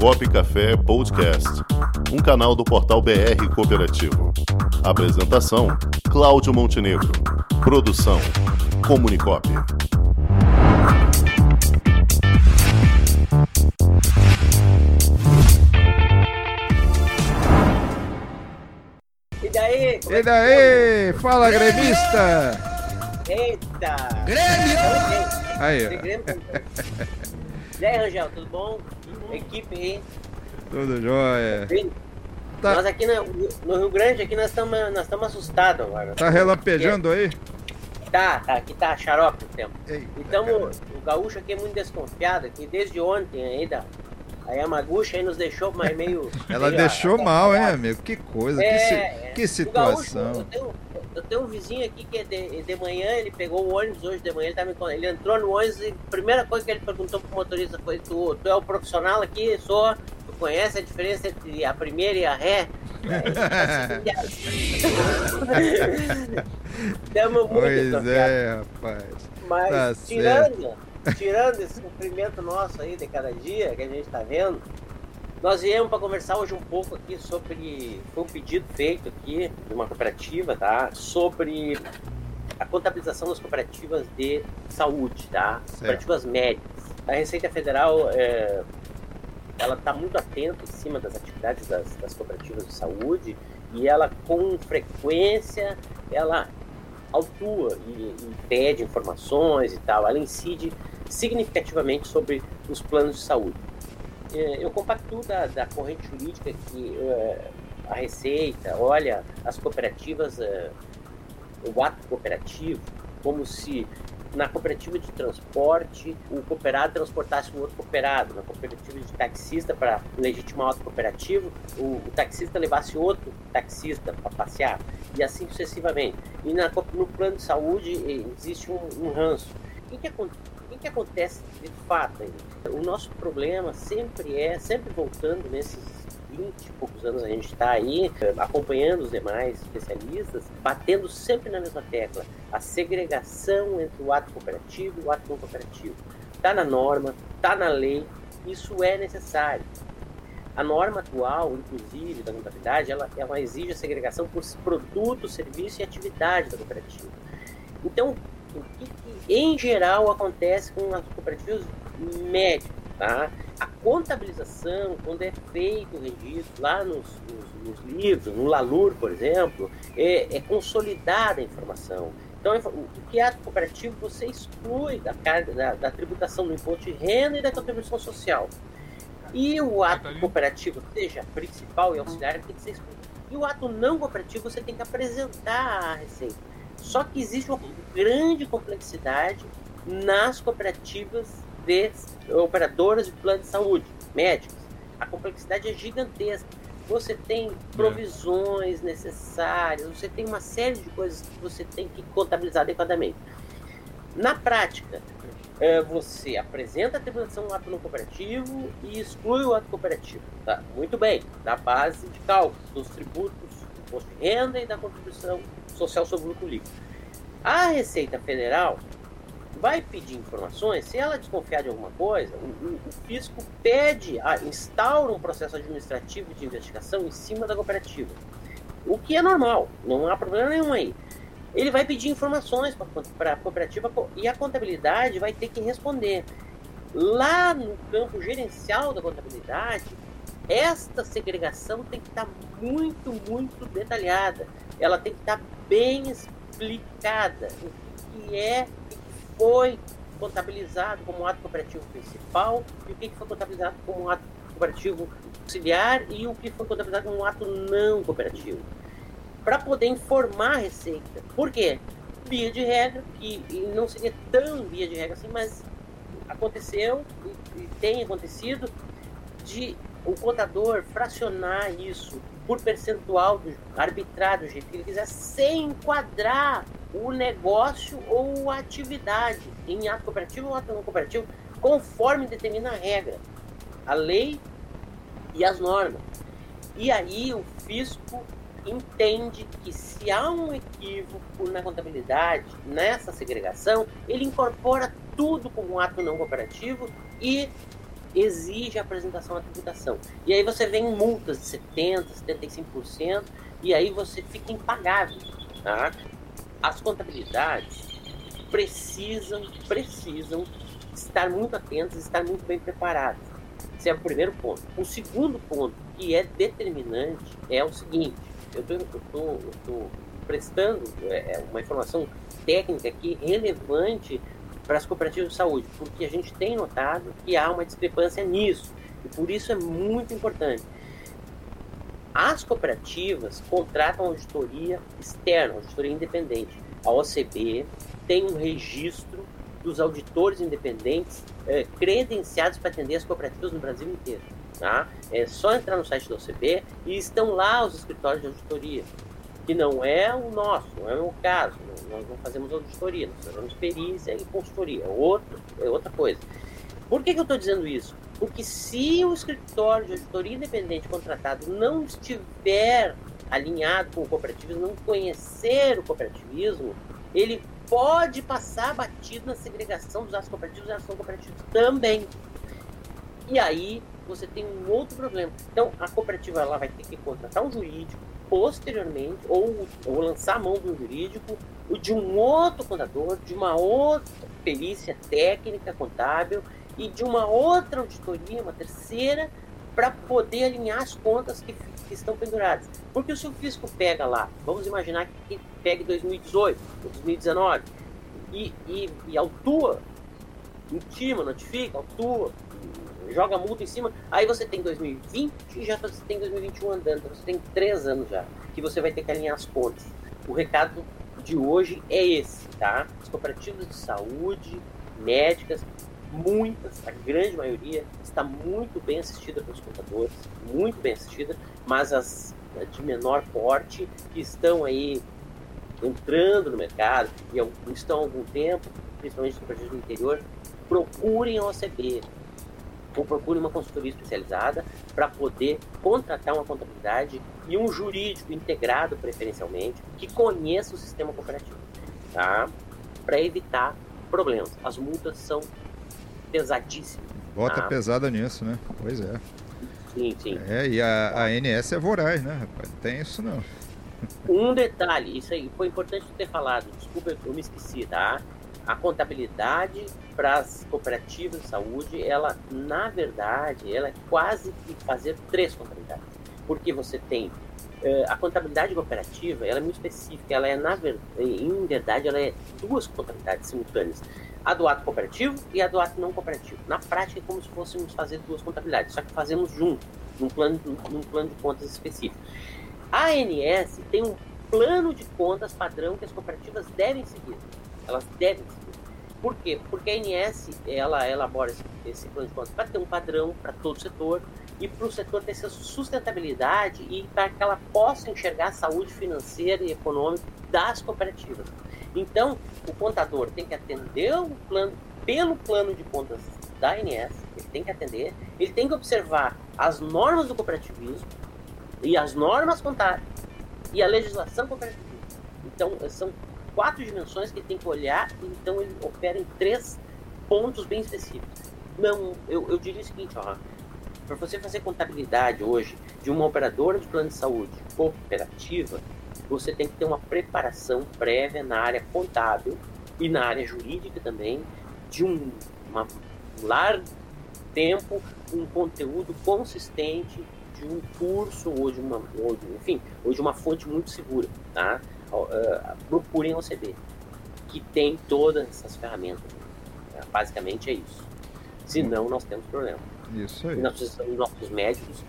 Comunicop Café Podcast, um canal do portal BR Cooperativo. Apresentação: Cláudio Montenegro. Produção: Comunicop. E daí? E daí? Fala, gremista! Eita! Grêmio! Aí, ó. E aí, Rangel, tudo bom? Equipe aí. Tudo jóia. Tá, Nós aqui no, no Rio Grande, aqui nós estamos nós assustados agora. tá relampejando aí? Tá, tá, aqui tá xarope o tempo. Eita, Então o gaúcho aqui é muito desconfiado, que desde ontem ainda a Yamaguchi aí nos deixou mais meio. Ela meio deixou mal, hein, amigo? Que coisa, que, si- É, que O gaúcho, situação. eu, tenho, eu tenho um vizinho aqui que é de, de manhã, ele pegou o ônibus hoje de manhã, ele, tá ele entrou no ônibus e a primeira coisa que ele perguntou pro motorista foi: Tu, tu é o profissional aqui? Sou. Tu conhece a diferença entre a primeira e a ré? Tamo muito Pois é, rapaz. Mas Tá tirando, tirando esse sofrimento nosso aí de cada dia que a gente tá vendo, nós viemos para conversar hoje um pouco aqui sobre. Foi um pedido feito aqui de uma cooperativa, tá? Sobre a contabilização das cooperativas de saúde, tá? Cooperativas médicas. A Receita Federal é, ela está muito atenta em cima das atividades das, das cooperativas de saúde e ela com frequência ela autua e, e pede informações e tal, ela incide significativamente sobre os planos de saúde. É, Eu compactuo da, da corrente jurídica que é, a Receita olha as cooperativas, é, o ato cooperativo, como se na cooperativa de transporte o cooperado transportasse um outro cooperado, na cooperativa de taxista para legitimar outro cooperativo, o, o taxista levasse outro taxista para passear e assim sucessivamente. E na, no plano de saúde existe um, um ranço. O que, que, acon- o que, acontece de fato aí? O nosso problema sempre é, sempre voltando nesses 20 e poucos anos a gente está aí acompanhando os demais especialistas, batendo sempre na mesma tecla a segregação entre o ato cooperativo e o ato não cooperativo. Está na norma, está na lei, isso é necessário. A norma atual, inclusive, da contabilidade, ela, ela exige a segregação por produto, serviço e atividade da cooperativa. Então, o que em geral acontece com as cooperativas médicas? Tá? A contabilização, quando é feito o registro lá nos, nos- nos livros, no LALUR, por exemplo, é, é consolidada a informação. Então, a o que é ato cooperativo, você exclui da carga da, da tributação do imposto de renda e da contribuição social. E o ato cooperativo, seja principal e auxiliar, tem que ser excluído. E o ato não cooperativo, você tem que apresentar à Receita. Só que existe uma grande complexidade nas cooperativas de operadoras de plano de saúde, médicas. A complexidade é gigantesca. Você tem provisões necessárias, você tem uma série de coisas que você tem que contabilizar adequadamente. Na prática, é, você apresenta a tributação no ato não cooperativo e exclui o ato cooperativo. Tá? Muito bem, da base de cálculo dos tributos, imposto de renda e da contribuição social sobre o lucro líquido. A Receita Federal vai pedir informações, se ela desconfiar de alguma coisa, o, o- fisco pede, a, instaura um processo administrativo de investigação em cima da cooperativa. O que é normal, não há problema nenhum aí. Ele vai pedir informações para a cooperativa co- e a contabilidade vai ter que responder. Lá no campo gerencial da contabilidade, esta segregação tem que estar muito, muito detalhada. Ela tem que estar bem explicada. O que é que foi contabilizado como ato cooperativo principal e o que foi contabilizado como ato cooperativo auxiliar e o que foi contabilizado como ato não cooperativo. Para poder informar a Receita. Por quê? Via de regra, que e não seria tão via de regra assim, mas aconteceu e, e tem acontecido de o contador fracionar isso por percentual, do, arbitrar do jeito que ele quiser, sem enquadrar o negócio ou a atividade em ato cooperativo ou ato não cooperativo, conforme determina a regra, a lei e as normas. E aí o fisco entende que se há um equívoco na contabilidade, nessa segregação, ele incorpora tudo como um ato não cooperativo e exige a apresentação da tributação. E aí você vem em multas de 70%, 75%, e aí você fica impagável. Tá? As contabilidades precisam, precisam estar muito atentas, estar muito bem preparadas. Esse é o primeiro ponto. O segundo ponto, que é determinante, é o seguinte: eu estou prestando é, é, uma informação técnica aqui relevante para as cooperativas de saúde, porque a gente tem notado que há uma discrepância nisso, e por isso é muito importante. As cooperativas contratam auditoria externa, auditoria independente. A OCB tem um registro dos auditores independentes é, credenciados para atender as cooperativas no Brasil inteiro. Tá? É só entrar no site da OCB e estão lá os escritórios de auditoria, que não é o nosso, não é o caso. Nós não fazemos auditoria, nós fazemos perícia e consultoria, é outro, é outra coisa. Por que, que eu estou dizendo isso? Porque se o escritório de auditoria independente contratado não estiver alinhado com o cooperativismo, não conhecer o cooperativismo, ele pode passar batido na segregação dos atos cooperativos e ação cooperativos também. E aí você tem um outro problema. Então a cooperativa ela vai ter que contratar um jurídico posteriormente ou, ou lançar a mão um jurídico ou de um outro contador, de uma outra perícia técnica contábil e de uma outra auditoria, uma terceira, para poder alinhar as contas que, que, estão penduradas. Porque se o fisco pega lá, vamos imaginar que pegue 2018, 2019, e, e, e autua, intima, notifica, autua, joga multa em cima, aí você tem 2020 e já você tem 2021 andando, então você tem três anos já, que você vai ter que alinhar as contas. O recado de hoje é esse, tá? As cooperativas de saúde, médicas, muitas, a grande maioria, está muito bem assistida pelos contadores, muito bem assistida, mas as de menor porte que estão aí entrando no mercado e estão há algum tempo, principalmente no cooperativas do interior, procurem a OCB ou procurem uma consultoria especializada para poder contratar uma contabilidade e um jurídico integrado preferencialmente que conheça o sistema cooperativo, tá? Para evitar problemas. As multas são pesadíssimo. Bota ah. pesada nisso, né? Pois é. Sim, sim. É, e a, a ANS é voraz, né, rapaz? Não tem isso não. Um detalhe, isso aí foi importante ter falado, desculpa, eu me esqueci, tá? A contabilidade para as cooperativas de saúde, ela, na verdade, ela é quase que fazer três contabilidades. Porque você tem uh, a contabilidade cooperativa, ela é muito específica, ela é, na em verdade, ela é duas contabilidades simultâneas a do ato cooperativo e a do ato não cooperativo. Na prática é como se fôssemos fazer duas contabilidades, só que fazemos junto, num plano, num plano de contas específico. A ANS tem um plano de contas padrão que as cooperativas devem seguir. Elas devem seguir. Por quê? Porque a ANS ela elabora esse, esse plano de contas para ter um padrão para todo o setor e para o setor ter sua sustentabilidade e para que ela possa enxergar a saúde financeira e econômica das cooperativas. Então, o contador tem que atender o plano, pelo plano de contas da ANS, ele tem que atender, ele tem que observar as normas do cooperativismo e as normas contábeis e a legislação cooperativista. Então, são quatro dimensões que ele tem que olhar, então ele opera em três pontos bem específicos. Não, eu, eu diria o seguinte, ó, para você fazer contabilidade hoje de uma operadora de plano de saúde cooperativa, você tem que ter uma preparação prévia na área contábil e na área jurídica também, de um uma, largo tempo, um conteúdo consistente de um curso ou de uma, ou de, enfim, ou de uma fonte muito segura, tá? Uh, procurem o OCB, que tem todas essas ferramentas. Né? Basicamente é isso. Senão nós temos problema. Isso aí. E nós precisamos dos nossos médicos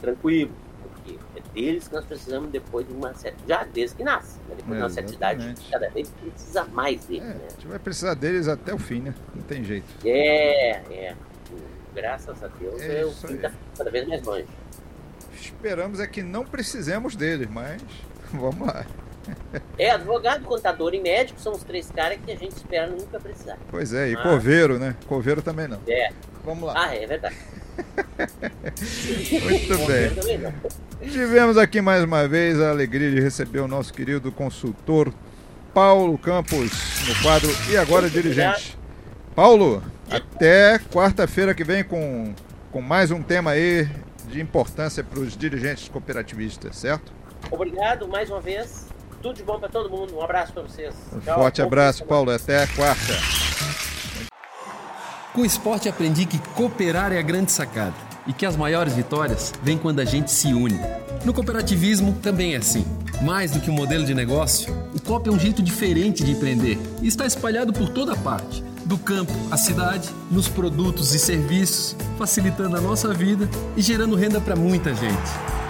tranquilos, porque é deles que nós precisamos depois de uma certa. Já desde que nasce, né? depois é, de uma certa idade, cada vez precisa mais deles. É, né? A gente vai precisar deles até o fim, né? Não tem jeito. É, é. Graças a Deus é, o fim tá cada vez mais longe. Esperamos é que não precisemos deles, mas vamos lá. É, advogado, contador e médico são os três caras que a gente espera nunca precisar. Pois é, e ah. coveiro, né? Coveiro também não. É. Vamos lá. Ah, é verdade. Muito bem. Tivemos aqui mais uma vez a alegria de receber o nosso querido consultor Paulo Campos no quadro E Agora Dirigente. Paulo, até quarta-feira que vem com, com mais um tema aí de importância para os dirigentes cooperativistas, certo? Obrigado mais uma vez. Tudo de bom para todo mundo. Um abraço para vocês. Um Tchau. forte abraço, Paulo. Até quarta. Com o esporte aprendi que cooperar é a grande sacada e que as maiores vitórias vêm quando a gente se une. No cooperativismo também é assim. Mais do que um modelo de negócio, o COP é um jeito diferente de empreender e está espalhado por toda parte do campo à cidade, nos produtos e serviços, facilitando a nossa vida e gerando renda para muita gente.